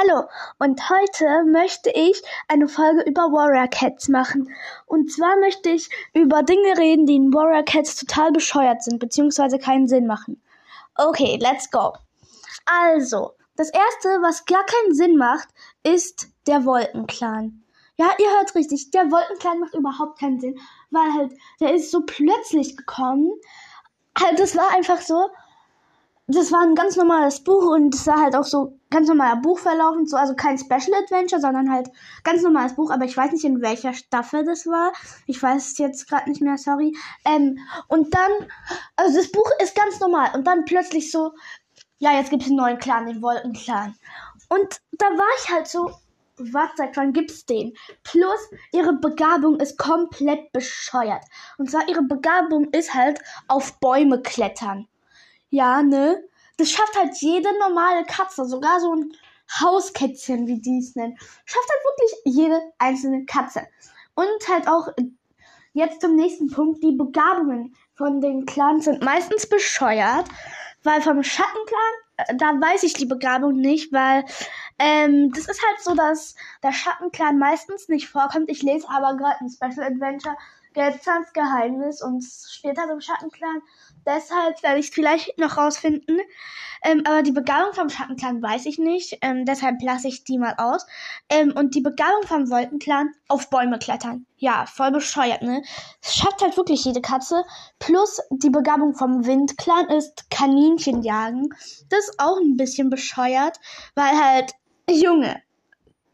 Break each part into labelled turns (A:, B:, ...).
A: Hallo und heute möchte ich eine Folge über Warrior Cats machen. Und zwar möchte ich über Dinge reden, die in Warrior Cats total bescheuert sind, beziehungsweise keinen Sinn machen. Okay, let's go. Also, das erste, was gar keinen Sinn macht, ist der Wolkenclan. Ja, ihr hört richtig, der Wolkenclan macht überhaupt keinen Sinn, weil halt, der ist so plötzlich gekommen. Halt, das war einfach so, das war ein ganz normales Buch und es war halt auch so ganz normaler Buchverlauf und so, also kein Special Adventure, sondern halt ganz normales Buch, aber ich weiß nicht in welcher Staffel das war. Ich weiß es jetzt gerade nicht mehr, sorry. Ähm, und dann, also das Buch ist ganz normal und dann plötzlich so, ja, jetzt gibt es einen neuen Clan, den Wolkenclan. Und da war ich halt so, was seit wann gibt's den? Plus, ihre Begabung ist komplett bescheuert. Und zwar, ihre Begabung ist halt auf Bäume klettern. Ja, ne? Das schafft halt jede normale Katze, sogar so ein Hauskätzchen, wie die es nennen. Schafft halt wirklich jede einzelne Katze. Und halt auch jetzt zum nächsten Punkt, die Begabungen von den Clans sind meistens bescheuert, weil vom Schattenclan, äh, da weiß ich die Begabung nicht, weil ähm, das ist halt so, dass der Schattenclan meistens nicht vorkommt. Ich lese aber gerade ein Special Adventure Geldzahns Geheimnis und später halt im Schattenclan. Deshalb werde ich es vielleicht noch rausfinden. Ähm, aber die Begabung vom Schattenclan weiß ich nicht. Ähm, deshalb lasse ich die mal aus. Ähm, und die Begabung vom Wolkenclan auf Bäume klettern. Ja, voll bescheuert, ne? Es schafft halt wirklich jede Katze. Plus die Begabung vom Windclan ist Kaninchen jagen. Das ist auch ein bisschen bescheuert, weil halt Junge.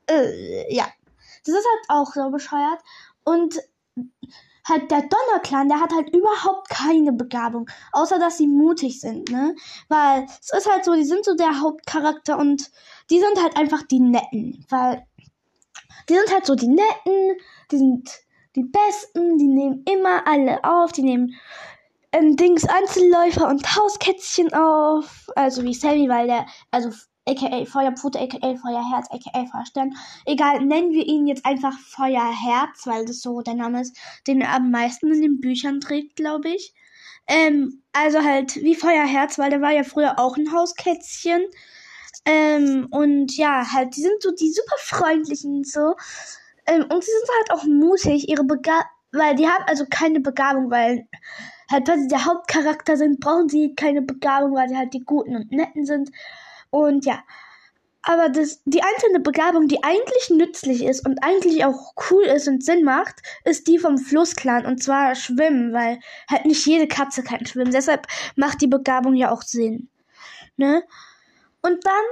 A: Äh, ja. Das ist halt auch so bescheuert. Und halt der Donnerclan, der hat halt überhaupt keine Begabung, außer dass sie mutig sind, ne? Weil es ist halt so, die sind so der Hauptcharakter und die sind halt einfach die Netten, weil die sind halt so die Netten, die sind die Besten, die nehmen immer alle auf, die nehmen ähm, Dings Einzelläufer und Hauskätzchen auf, also wie Sammy, weil der, also aka Feuerpfote, aka Feuerherz, aka Feuerstern. Egal, nennen wir ihn jetzt einfach Feuerherz, weil das so der Name ist, den er am meisten in den Büchern trägt, glaube ich. Ähm, also halt wie Feuerherz, weil der war ja früher auch ein Hauskätzchen. Ähm, und ja, halt, die sind so die super freundlichen und so. Ähm, und sie sind halt auch mutig, ihre Begabung, weil die haben also keine Begabung, weil halt, weil sie der Hauptcharakter sind, brauchen sie keine Begabung, weil sie halt die Guten und Netten sind. Und ja, aber das, die einzelne Begabung, die eigentlich nützlich ist und eigentlich auch cool ist und Sinn macht, ist die vom Flussclan und zwar Schwimmen, weil halt nicht jede Katze kann schwimmen. Deshalb macht die Begabung ja auch Sinn. Ne? Und dann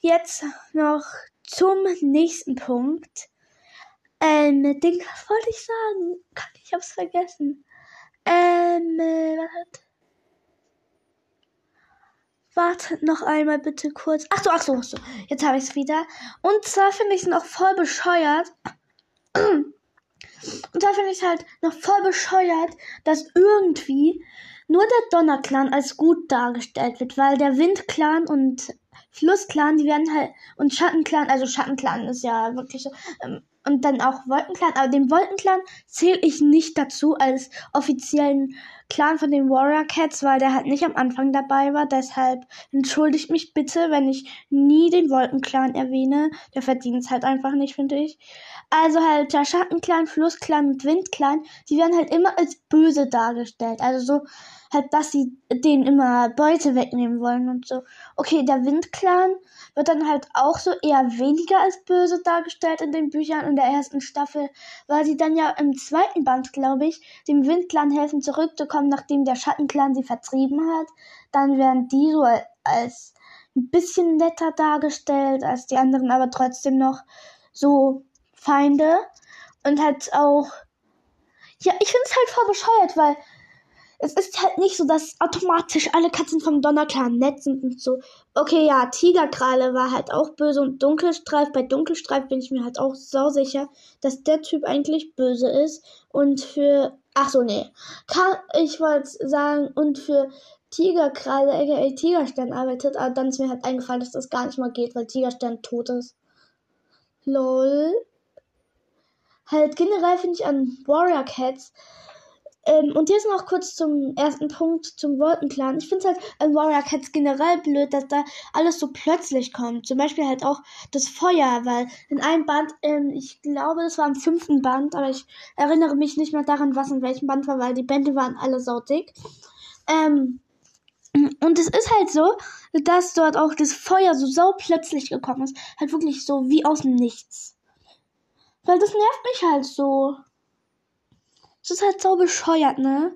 A: jetzt noch zum nächsten Punkt. Ähm, den wollte ich sagen. Ich hab's vergessen. Ähm, äh, warte. Noch einmal bitte kurz. Ach so, ach so, ach so. Jetzt habe ich es wieder. Und zwar finde ich es noch voll bescheuert. Und zwar finde ich halt noch voll bescheuert, dass irgendwie nur der Donnerclan als gut dargestellt wird, weil der Windclan und Flussclan, die werden halt, und Schattenclan, also Schattenclan ist ja wirklich so, ähm, und dann auch Wolkenclan, aber den Wolkenclan zähle ich nicht dazu als offiziellen Clan von den Warrior Cats, weil der halt nicht am Anfang dabei war. Deshalb entschuldigt mich bitte, wenn ich nie den Wolkenclan erwähne. Der verdient es halt einfach nicht, finde ich. Also halt der Schattenclan, Flussclan und Windclan, die werden halt immer als böse dargestellt. Also so halt, dass sie denen immer Beute wegnehmen wollen und so. Okay, der Windclan wird dann halt auch so eher weniger als böse dargestellt in den Büchern in der ersten Staffel, weil sie dann ja im zweiten Band, glaube ich, dem Windclan helfen zurückzukommen, nachdem der Schattenclan sie vertrieben hat. Dann werden die so als ein bisschen netter dargestellt als die anderen, aber trotzdem noch so Feinde. Und halt auch, ja, ich finde es halt voll bescheuert, weil es ist halt nicht so, dass automatisch alle Katzen vom Donnerclan nett sind und so. Okay, ja, Tigerkrale war halt auch böse und Dunkelstreif. Bei Dunkelstreif bin ich mir halt auch sau sicher, dass der Typ eigentlich böse ist. Und für. Ach so, nee. Kann, ich wollte sagen, und für Tigerkrale, aka Tigerstern arbeitet, aber dann ist mir halt eingefallen, dass das gar nicht mal geht, weil Tigerstern tot ist. Lol. Halt generell finde ich an Warrior Cats Ähm, und jetzt noch kurz zum ersten Punkt, zum Wolkenclan. Ich finde es halt in Warrior Cats generell blöd, dass da alles so plötzlich kommt. Zum Beispiel halt auch das Feuer, weil in einem Band, ähm, ich glaube, das war im fünften Band, aber ich erinnere mich nicht mehr daran, was in welchem Band war, weil die Bände waren alle sautig. Ähm, und es ist halt so, dass dort auch das Feuer so sau plötzlich gekommen ist. Halt wirklich so wie aus dem Nichts. Weil das nervt mich halt so. Das ist halt so bescheuert, ne?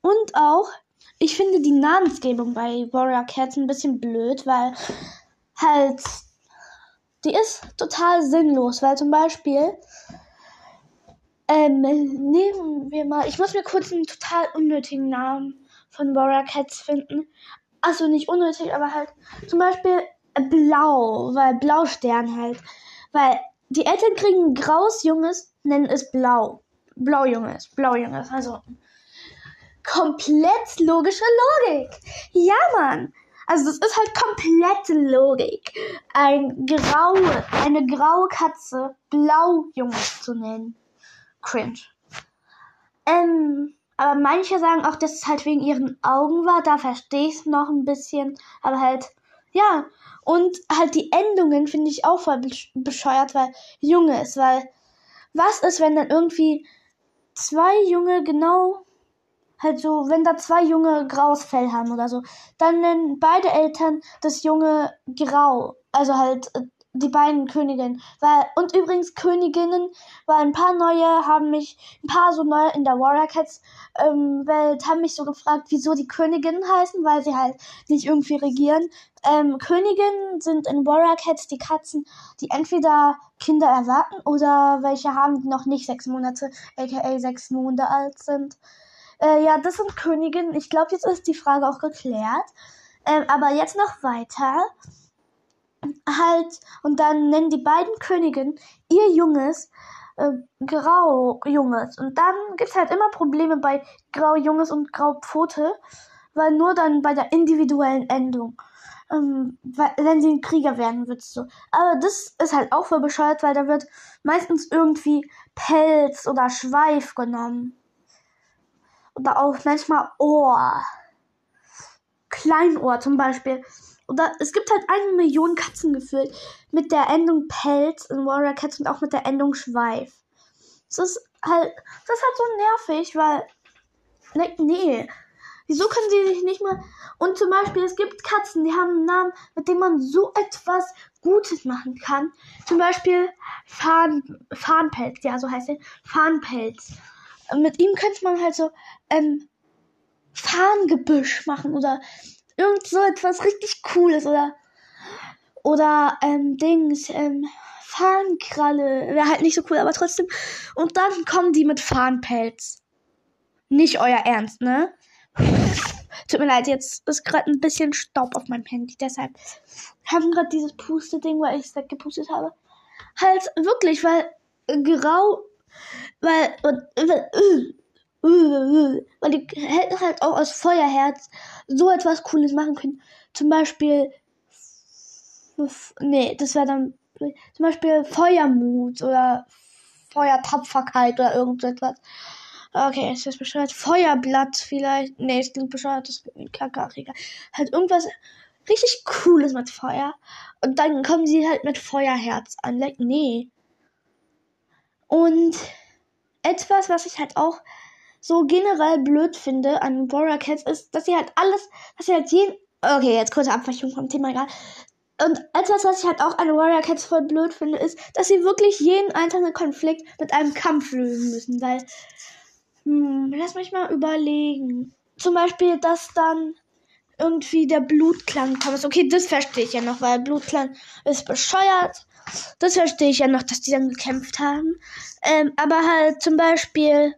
A: Und auch, ich finde die Namensgebung bei Warrior Cats ein bisschen blöd, weil halt, die ist total sinnlos, weil zum Beispiel, ähm, nehmen wir mal, ich muss mir kurz einen total unnötigen Namen von Warrior Cats finden. Also nicht unnötig, aber halt zum Beispiel Blau, weil Blaustern halt. Weil die Eltern kriegen ein graues Junges, nennen es Blau. Blaujunges, Blaujunges. Also komplett logische Logik. Ja, Mann. Also das ist halt komplette Logik. Ein graue, eine graue Katze Blaujunges zu nennen. Cringe. Ähm, aber manche sagen auch, dass es halt wegen ihren Augen war. Da verstehe ich es noch ein bisschen. Aber halt, ja. Und halt die Endungen finde ich auch voll bescheuert, weil Junge ist. Weil was ist, wenn dann irgendwie zwei Junge genau, halt so, wenn da zwei Junge graues Fell haben oder so, dann nennen beide Eltern das Junge grau. Also halt äh, die beiden Königinnen. Weil, und übrigens Königinnen, weil ein paar neue haben mich, ein paar so neue in der Warrior Cats ähm, Welt haben mich so gefragt, wieso die Königinnen heißen, weil sie halt nicht irgendwie regieren. Ähm, Königinnen sind in Warrior Cats die Katzen, die entweder Kinder erwarten oder welche haben, die noch nicht sechs Monate, aka sechs Monate alt sind. Äh, ja, das sind Königinnen. Ich glaube, jetzt ist die Frage auch geklärt. Ähm, aber jetzt noch weiter halt, und dann nennen die beiden Königinnen ihr Junges äh, Grau Junges. Und dann gibt's halt immer Probleme bei Grau Junges und Grau Pfote, weil nur dann bei der individuellen Endung. Ähm, weil, wenn sie ein Krieger werden, wird's so. Aber das ist halt auch voll bescheuert, weil da wird meistens irgendwie Pelz oder Schweif genommen. Oder auch manchmal Ohr. Kleinohr zum Beispiel. Oder es gibt halt eine Million Katzen gefühlt mit der Endung Pelz in Warrior Cats und auch mit der Endung Schweif. Das ist halt, das ist halt so nervig, weil, ne, nee. Wieso können sie sich nicht mal, und zum Beispiel, es gibt Katzen, die haben einen Namen, mit dem man so etwas Gutes machen kann. Zum Beispiel Fahn, Fahnpelz, ja, so heißt er, Fahnpelz. Mit ihm könnte man halt so, ähm, Fahngebüsch machen oder irgend so etwas richtig Cooles oder oder ähm, Dings, ähm, Fahnenkralle. Wäre halt nicht so cool, aber trotzdem. Und dann kommen die mit Fahnenpelz. Nicht euer Ernst, ne? Tut mir leid, jetzt ist gerade ein bisschen Staub auf meinem Handy. Deshalb haben gerade dieses Puste-Ding, weil ich es weggepustet habe. Halt wirklich, weil grau, weil, weil, weil die hätten halt auch aus Feuerherz so etwas Cooles machen können. Zum Beispiel, nee, das wäre dann zum Beispiel Feuermut oder Feuertapferkeit oder irgend etwas. Okay, ist das bescheuert? Feuerblatt vielleicht. Nee, es klingt bescheuert, das wird kacke, Halt irgendwas richtig Cooles mit Feuer. Und dann kommen sie halt mit Feuerherz an. Nee. Und etwas, was ich halt auch so generell blöd finde an Warrior Cats ist, dass sie halt alles, dass sie halt jeden, okay, jetzt kurze Abweichung vom Thema, egal. Und etwas, was ich halt auch an Warrior Cats voll blöd finde, ist, dass sie wirklich jeden einzelnen Konflikt mit einem Kampf lösen müssen, weil, hm, lass mich mal überlegen. Zum Beispiel, dass dann irgendwie der Blutklang kommt. Okay, das verstehe ich ja noch, weil Blutklang ist bescheuert. Das verstehe ich ja noch, dass die dann gekämpft haben. Ähm, aber halt zum Beispiel,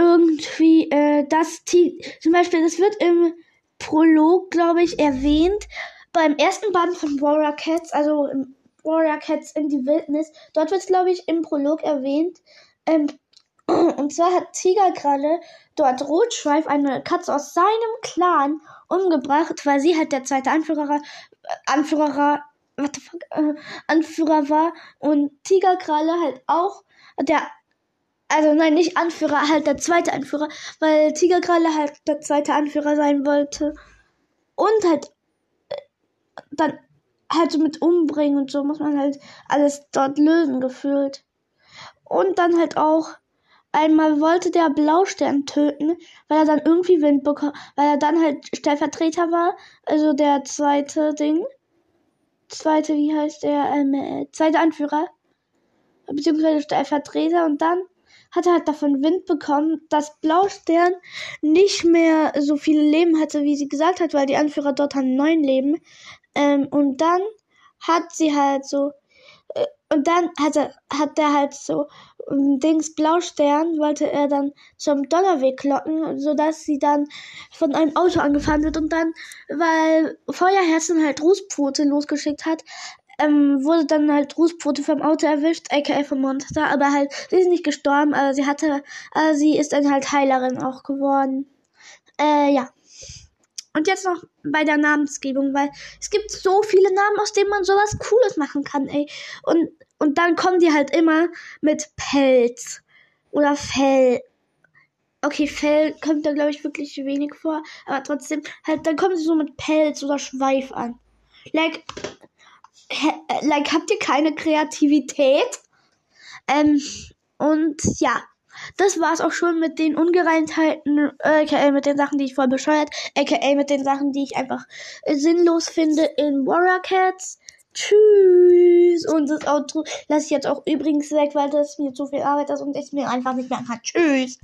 A: irgendwie äh, das zum Beispiel, das wird im Prolog, glaube ich, erwähnt. Beim ersten Band von Warrior Cats, also Warrior Cats in die Wildnis, dort wird es, glaube ich, im Prolog erwähnt. Ähm, und zwar hat Tigerkralle dort Rotschweif, eine Katze aus seinem Clan, umgebracht, weil sie halt der zweite Anführer, äh, Anführer, what the fuck, äh, Anführer war und Tigerkralle halt auch der Also nein, nicht Anführer, halt der zweite Anführer, weil Tigerkralle halt der zweite Anführer sein wollte. Und halt äh, dann halt so mit umbringen und so muss man halt alles dort lösen gefühlt. Und dann halt auch einmal wollte der Blaustern töten, weil er dann irgendwie Wind bekommen, weil er dann halt Stellvertreter war, also der zweite Ding. Zweite, wie heißt der, ähm, äh, zweite Anführer. Beziehungsweise Stellvertreter und dann hat er halt davon Wind bekommen, dass Blaustern nicht mehr so viele Leben hatte, wie sie gesagt hat, weil die Anführer dort haben neun Leben. Ähm, und dann hat sie halt so, äh, und dann hat er, hat der halt so, um, Dings Blaustern wollte er dann zum Donnerweg locken, sodass sie dann von einem Auto angefahren wird und dann, weil Feuerherzen halt Rußpfote losgeschickt hat, ähm, wurde dann halt Rußpfote vom Auto erwischt, aka vom Monster, aber halt, sie ist nicht gestorben, aber sie hatte, aber sie ist dann halt Heilerin auch geworden. Äh, ja. Und jetzt noch bei der Namensgebung, weil es gibt so viele Namen, aus denen man sowas Cooles machen kann, ey. Und, und dann kommen die halt immer mit Pelz oder Fell. Okay, Fell kommt da, glaube ich, wirklich wenig vor, aber trotzdem, halt, dann kommen sie so mit Pelz oder Schweif an. Like, like, habt ihr keine Kreativität? Ähm, und ja, das war's auch schon mit den Ungereimtheiten, aka mit den Sachen, die ich voll bescheuert, aka mit den Sachen, die ich einfach sinnlos finde in Warrior Cats. Tschüss. Und das Outro lasse ich jetzt auch übrigens weg, weil das mir zu viel Arbeit ist und ich mir einfach nicht mehr kann. Tschüss.